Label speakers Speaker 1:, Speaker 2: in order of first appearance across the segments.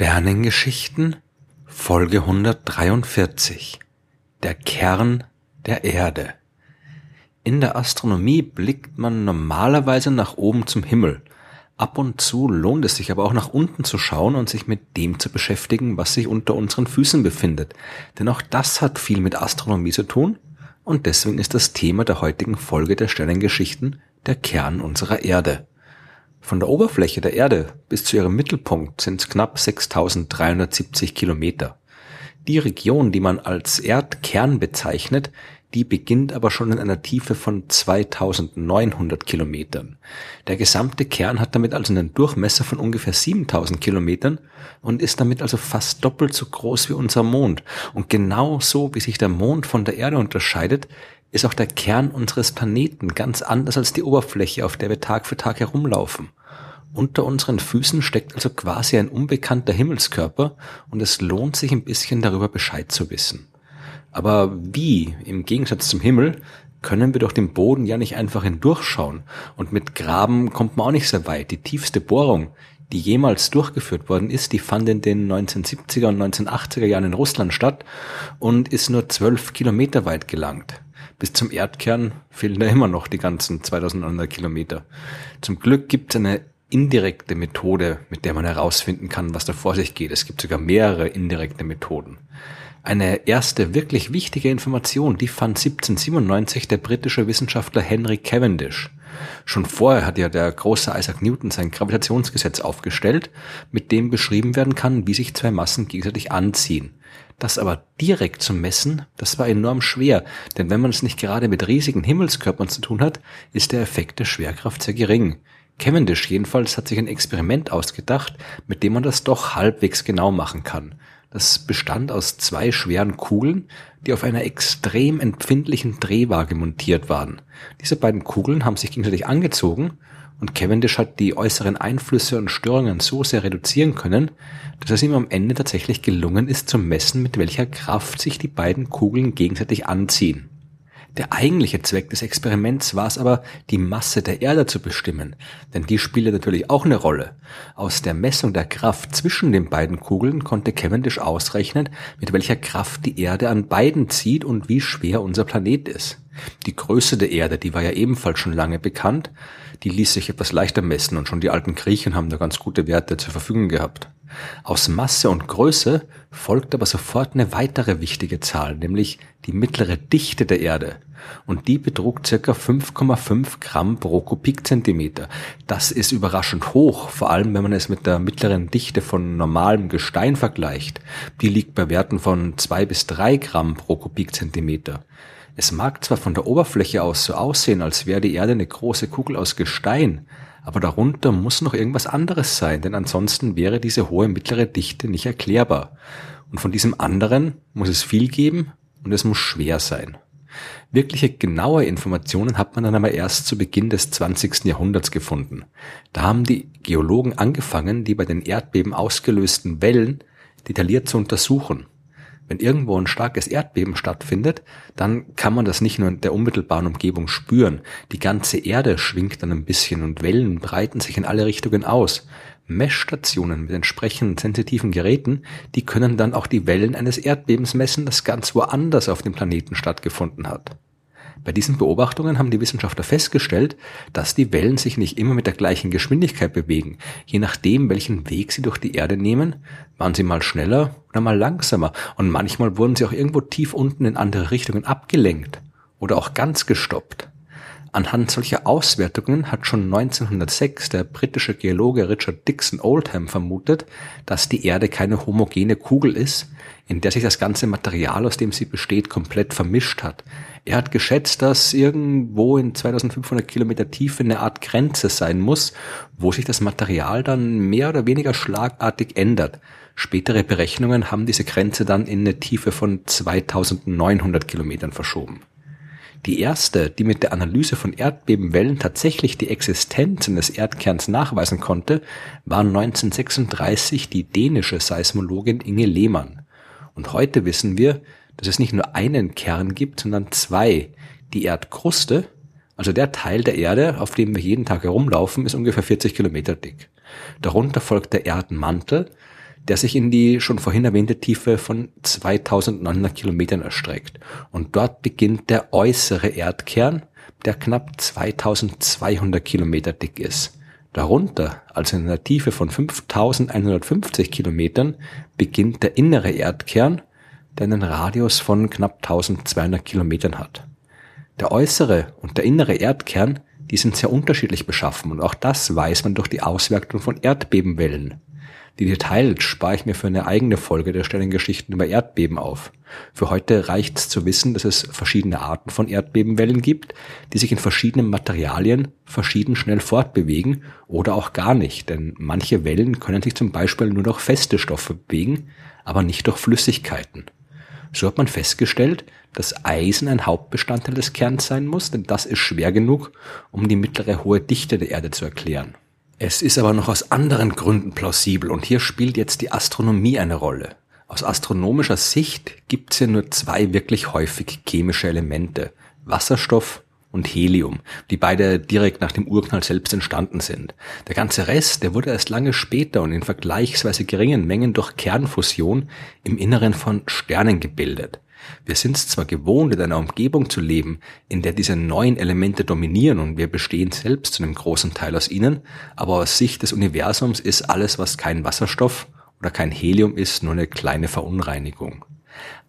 Speaker 1: Sternengeschichten Folge 143 Der Kern der Erde In der Astronomie blickt man normalerweise nach oben zum Himmel. Ab und zu lohnt es sich aber auch nach unten zu schauen und sich mit dem zu beschäftigen, was sich unter unseren Füßen befindet. Denn auch das hat viel mit Astronomie zu tun und deswegen ist das Thema der heutigen Folge der Sternengeschichten der Kern unserer Erde. Von der Oberfläche der Erde bis zu ihrem Mittelpunkt sind es knapp 6370 Kilometer. Die Region, die man als Erdkern bezeichnet, die beginnt aber schon in einer Tiefe von 2900 Kilometern. Der gesamte Kern hat damit also einen Durchmesser von ungefähr 7000 Kilometern und ist damit also fast doppelt so groß wie unser Mond. Und genau so, wie sich der Mond von der Erde unterscheidet, ist auch der Kern unseres Planeten ganz anders als die Oberfläche, auf der wir Tag für Tag herumlaufen. Unter unseren Füßen steckt also quasi ein unbekannter Himmelskörper und es lohnt sich ein bisschen darüber Bescheid zu wissen. Aber wie, im Gegensatz zum Himmel, können wir durch den Boden ja nicht einfach hindurchschauen und mit Graben kommt man auch nicht sehr weit. Die tiefste Bohrung, die jemals durchgeführt worden ist, die fand in den 1970er und 1980er Jahren in Russland statt und ist nur zwölf Kilometer weit gelangt bis zum Erdkern fehlen da immer noch die ganzen 2900 Kilometer. Zum Glück gibt es eine indirekte Methode, mit der man herausfinden kann, was da vor sich geht. Es gibt sogar mehrere indirekte Methoden. Eine erste wirklich wichtige Information, die fand 1797 der britische Wissenschaftler Henry Cavendish. Schon vorher hat ja der große Isaac Newton sein Gravitationsgesetz aufgestellt, mit dem beschrieben werden kann, wie sich zwei Massen gegenseitig anziehen. Das aber direkt zu messen, das war enorm schwer, denn wenn man es nicht gerade mit riesigen Himmelskörpern zu tun hat, ist der Effekt der Schwerkraft sehr gering. Cavendish jedenfalls hat sich ein Experiment ausgedacht, mit dem man das doch halbwegs genau machen kann. Das bestand aus zwei schweren Kugeln, die auf einer extrem empfindlichen Drehwaage montiert waren. Diese beiden Kugeln haben sich gegenseitig angezogen und Cavendish hat die äußeren Einflüsse und Störungen so sehr reduzieren können, dass es ihm am Ende tatsächlich gelungen ist zu messen, mit welcher Kraft sich die beiden Kugeln gegenseitig anziehen. Der eigentliche Zweck des Experiments war es aber, die Masse der Erde zu bestimmen, denn die spielte natürlich auch eine Rolle. Aus der Messung der Kraft zwischen den beiden Kugeln konnte Cavendish ausrechnen, mit welcher Kraft die Erde an beiden zieht und wie schwer unser Planet ist. Die Größe der Erde, die war ja ebenfalls schon lange bekannt, die ließ sich etwas leichter messen und schon die alten Griechen haben da ganz gute Werte zur Verfügung gehabt. Aus Masse und Größe folgt aber sofort eine weitere wichtige Zahl, nämlich die mittlere Dichte der Erde. Und die betrug circa 5,5 Gramm pro Kubikzentimeter. Das ist überraschend hoch, vor allem wenn man es mit der mittleren Dichte von normalem Gestein vergleicht. Die liegt bei Werten von zwei bis drei Gramm pro Kubikzentimeter. Es mag zwar von der Oberfläche aus so aussehen, als wäre die Erde eine große Kugel aus Gestein, aber darunter muss noch irgendwas anderes sein, denn ansonsten wäre diese hohe mittlere Dichte nicht erklärbar. Und von diesem anderen muss es viel geben und es muss schwer sein. Wirkliche genaue Informationen hat man dann aber erst zu Beginn des 20. Jahrhunderts gefunden. Da haben die Geologen angefangen, die bei den Erdbeben ausgelösten Wellen detailliert zu untersuchen. Wenn irgendwo ein starkes Erdbeben stattfindet, dann kann man das nicht nur in der unmittelbaren Umgebung spüren. Die ganze Erde schwingt dann ein bisschen und Wellen breiten sich in alle Richtungen aus. Messstationen mit entsprechenden sensitiven Geräten, die können dann auch die Wellen eines Erdbebens messen, das ganz woanders auf dem Planeten stattgefunden hat. Bei diesen Beobachtungen haben die Wissenschaftler festgestellt, dass die Wellen sich nicht immer mit der gleichen Geschwindigkeit bewegen. Je nachdem, welchen Weg sie durch die Erde nehmen, waren sie mal schneller oder mal langsamer und manchmal wurden sie auch irgendwo tief unten in andere Richtungen abgelenkt oder auch ganz gestoppt. Anhand solcher Auswertungen hat schon 1906 der britische Geologe Richard Dixon Oldham vermutet, dass die Erde keine homogene Kugel ist, in der sich das ganze Material, aus dem sie besteht, komplett vermischt hat. Er hat geschätzt, dass irgendwo in 2500 Kilometer Tiefe eine Art Grenze sein muss, wo sich das Material dann mehr oder weniger schlagartig ändert. Spätere Berechnungen haben diese Grenze dann in eine Tiefe von 2900 Kilometern verschoben. Die erste, die mit der Analyse von Erdbebenwellen tatsächlich die Existenz eines Erdkerns nachweisen konnte, war 1936 die dänische Seismologin Inge Lehmann. Und heute wissen wir, dass es nicht nur einen Kern gibt, sondern zwei. Die Erdkruste, also der Teil der Erde, auf dem wir jeden Tag herumlaufen, ist ungefähr 40 Kilometer dick. Darunter folgt der Erdmantel, der sich in die schon vorhin erwähnte Tiefe von 2900 Kilometern erstreckt. Und dort beginnt der äußere Erdkern, der knapp 2200 Kilometer dick ist. Darunter, also in einer Tiefe von 5150 Kilometern, beginnt der innere Erdkern, der einen Radius von knapp 1200 Kilometern hat. Der äußere und der innere Erdkern, die sind sehr unterschiedlich beschaffen und auch das weiß man durch die Auswertung von Erdbebenwellen. Die Details spare ich mir für eine eigene Folge der Sternengeschichten über Erdbeben auf. Für heute reicht's zu wissen, dass es verschiedene Arten von Erdbebenwellen gibt, die sich in verschiedenen Materialien verschieden schnell fortbewegen oder auch gar nicht, denn manche Wellen können sich zum Beispiel nur durch feste Stoffe bewegen, aber nicht durch Flüssigkeiten. So hat man festgestellt, dass Eisen ein Hauptbestandteil des Kerns sein muss, denn das ist schwer genug, um die mittlere hohe Dichte der Erde zu erklären. Es ist aber noch aus anderen Gründen plausibel und hier spielt jetzt die Astronomie eine Rolle. Aus astronomischer Sicht gibt es ja nur zwei wirklich häufig chemische Elemente, Wasserstoff und Helium, die beide direkt nach dem Urknall selbst entstanden sind. Der ganze Rest, der wurde erst lange später und in vergleichsweise geringen Mengen durch Kernfusion im Inneren von Sternen gebildet. Wir sind es zwar gewohnt, in einer Umgebung zu leben, in der diese neuen Elemente dominieren und wir bestehen selbst zu einem großen Teil aus ihnen, aber aus Sicht des Universums ist alles, was kein Wasserstoff oder kein Helium ist, nur eine kleine Verunreinigung.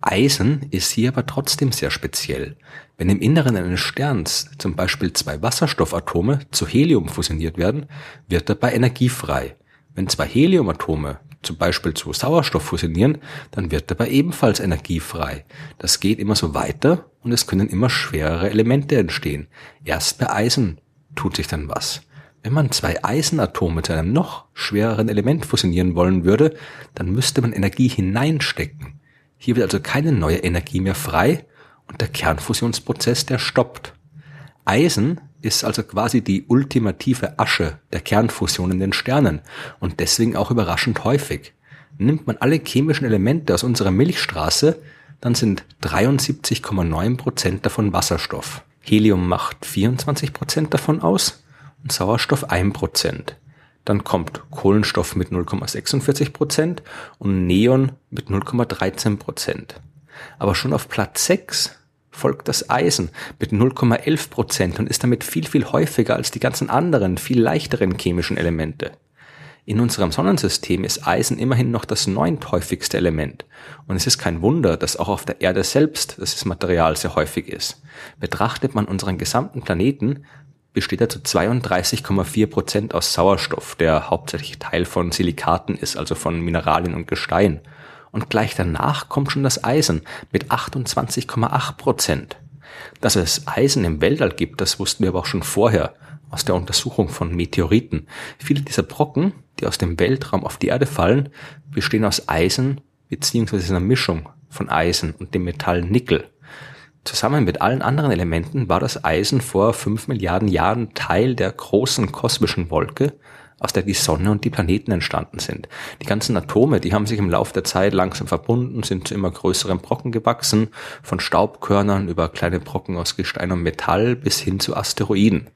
Speaker 1: Eisen ist hier aber trotzdem sehr speziell. Wenn im Inneren eines Sterns zum Beispiel zwei Wasserstoffatome zu Helium fusioniert werden, wird dabei Energie frei. Wenn zwei Heliumatome zum Beispiel zu Sauerstoff fusionieren, dann wird dabei ebenfalls Energie frei. Das geht immer so weiter und es können immer schwerere Elemente entstehen. Erst bei Eisen tut sich dann was. Wenn man zwei Eisenatome zu einem noch schwereren Element fusionieren wollen würde, dann müsste man Energie hineinstecken. Hier wird also keine neue Energie mehr frei und der Kernfusionsprozess, der stoppt. Eisen ist also quasi die ultimative Asche der Kernfusion in den Sternen und deswegen auch überraschend häufig. Nimmt man alle chemischen Elemente aus unserer Milchstraße, dann sind 73,9 Prozent davon Wasserstoff. Helium macht 24 Prozent davon aus und Sauerstoff 1%. Dann kommt Kohlenstoff mit 0,46 Prozent und Neon mit 0,13%. Prozent. Aber schon auf Platz 6 folgt das Eisen mit 0,11 Prozent und ist damit viel, viel häufiger als die ganzen anderen, viel leichteren chemischen Elemente. In unserem Sonnensystem ist Eisen immerhin noch das neunthäufigste Element. Und es ist kein Wunder, dass auch auf der Erde selbst das Material sehr häufig ist. Betrachtet man unseren gesamten Planeten, besteht er zu 32,4 Prozent aus Sauerstoff, der hauptsächlich Teil von Silikaten ist, also von Mineralien und Gestein und gleich danach kommt schon das Eisen mit 28,8 Prozent. Dass es Eisen im Weltall gibt, das wussten wir aber auch schon vorher aus der Untersuchung von Meteoriten. Viele dieser Brocken, die aus dem Weltraum auf die Erde fallen, bestehen aus Eisen beziehungsweise einer Mischung von Eisen und dem Metall Nickel. Zusammen mit allen anderen Elementen war das Eisen vor fünf Milliarden Jahren Teil der großen kosmischen Wolke, aus der die Sonne und die Planeten entstanden sind. Die ganzen Atome, die haben sich im Laufe der Zeit langsam verbunden, sind zu immer größeren Brocken gewachsen, von Staubkörnern über kleine Brocken aus Gestein und Metall bis hin zu Asteroiden.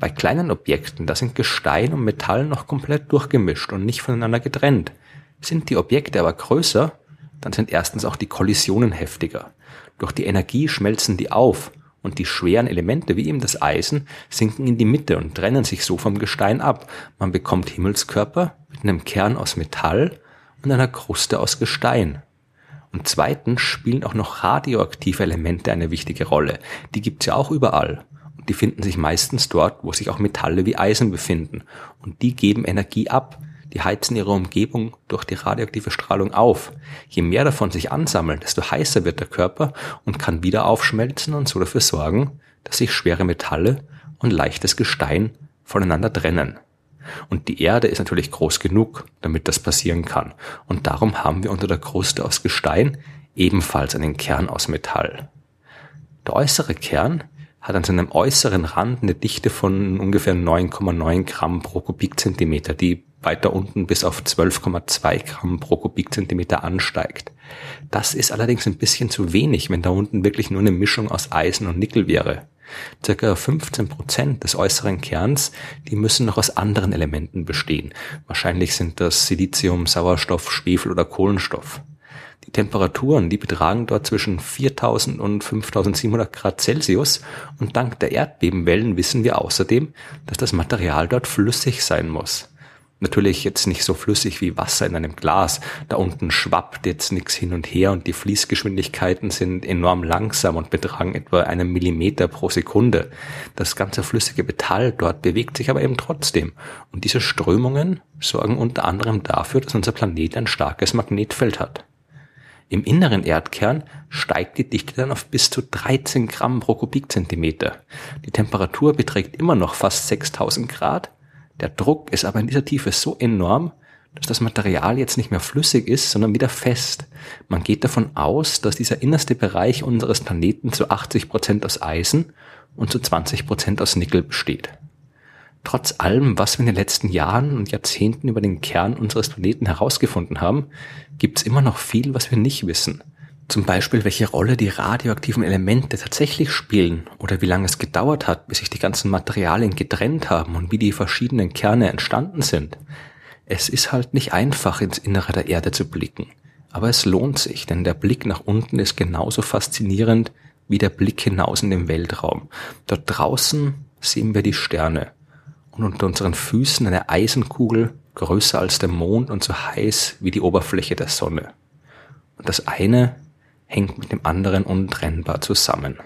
Speaker 1: Bei kleinen Objekten, da sind Gestein und Metall noch komplett durchgemischt und nicht voneinander getrennt. Sind die Objekte aber größer, dann sind erstens auch die Kollisionen heftiger. Durch die Energie schmelzen die auf und die schweren Elemente, wie eben das Eisen, sinken in die Mitte und trennen sich so vom Gestein ab. Man bekommt Himmelskörper mit einem Kern aus Metall und einer Kruste aus Gestein. Und zweitens spielen auch noch radioaktive Elemente eine wichtige Rolle. Die gibt's ja auch überall. Und die finden sich meistens dort, wo sich auch Metalle wie Eisen befinden. Und die geben Energie ab die heizen ihre Umgebung durch die radioaktive Strahlung auf. Je mehr davon sich ansammeln, desto heißer wird der Körper und kann wieder aufschmelzen und so dafür sorgen, dass sich schwere Metalle und leichtes Gestein voneinander trennen. Und die Erde ist natürlich groß genug, damit das passieren kann. Und darum haben wir unter der Kruste aus Gestein ebenfalls einen Kern aus Metall. Der äußere Kern hat an seinem äußeren Rand eine Dichte von ungefähr 9,9 Gramm pro Kubikzentimeter, die weiter unten bis auf 12,2 Gramm pro Kubikzentimeter ansteigt. Das ist allerdings ein bisschen zu wenig, wenn da unten wirklich nur eine Mischung aus Eisen und Nickel wäre. Circa 15 Prozent des äußeren Kerns, die müssen noch aus anderen Elementen bestehen. Wahrscheinlich sind das Silizium, Sauerstoff, Schwefel oder Kohlenstoff. Die Temperaturen, die betragen dort zwischen 4000 und 5700 Grad Celsius und dank der Erdbebenwellen wissen wir außerdem, dass das Material dort flüssig sein muss. Natürlich jetzt nicht so flüssig wie Wasser in einem Glas. Da unten schwappt jetzt nichts hin und her und die Fließgeschwindigkeiten sind enorm langsam und betragen etwa einen Millimeter pro Sekunde. Das ganze flüssige Metall dort bewegt sich aber eben trotzdem. Und diese Strömungen sorgen unter anderem dafür, dass unser Planet ein starkes Magnetfeld hat. Im inneren Erdkern steigt die Dichte dann auf bis zu 13 Gramm pro Kubikzentimeter. Die Temperatur beträgt immer noch fast 6000 Grad der Druck ist aber in dieser Tiefe so enorm, dass das Material jetzt nicht mehr flüssig ist, sondern wieder fest. Man geht davon aus, dass dieser innerste Bereich unseres Planeten zu 80 Prozent aus Eisen und zu 20 Prozent aus Nickel besteht. Trotz allem, was wir in den letzten Jahren und Jahrzehnten über den Kern unseres Planeten herausgefunden haben, gibt es immer noch viel, was wir nicht wissen. Zum Beispiel, welche Rolle die radioaktiven Elemente tatsächlich spielen oder wie lange es gedauert hat, bis sich die ganzen Materialien getrennt haben und wie die verschiedenen Kerne entstanden sind. Es ist halt nicht einfach, ins Innere der Erde zu blicken. Aber es lohnt sich, denn der Blick nach unten ist genauso faszinierend wie der Blick hinaus in den Weltraum. Dort draußen sehen wir die Sterne und unter unseren Füßen eine Eisenkugel größer als der Mond und so heiß wie die Oberfläche der Sonne. Und das eine hängt mit dem anderen untrennbar zusammen.